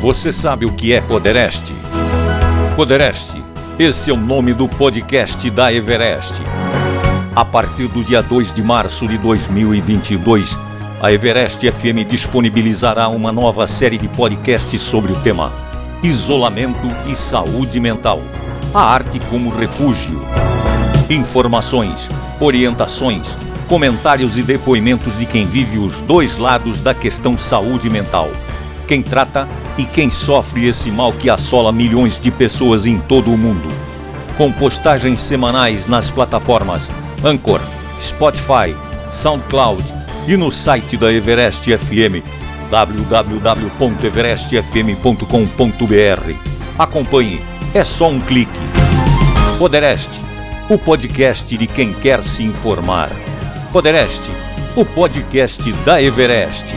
Você sabe o que é Podereste? Podereste, esse é o nome do podcast da Everest. A partir do dia 2 de março de 2022, a Everest FM disponibilizará uma nova série de podcasts sobre o tema Isolamento e Saúde Mental. A arte como refúgio. Informações, orientações, comentários e depoimentos de quem vive os dois lados da questão saúde mental. Quem trata e quem sofre esse mal que assola milhões de pessoas em todo o mundo. Com postagens semanais nas plataformas Anchor, Spotify, SoundCloud e no site da Everest FM www.everestfm.com.br. Acompanhe, é só um clique. Podereste, o podcast de quem quer se informar. Podereste, o podcast da Everest.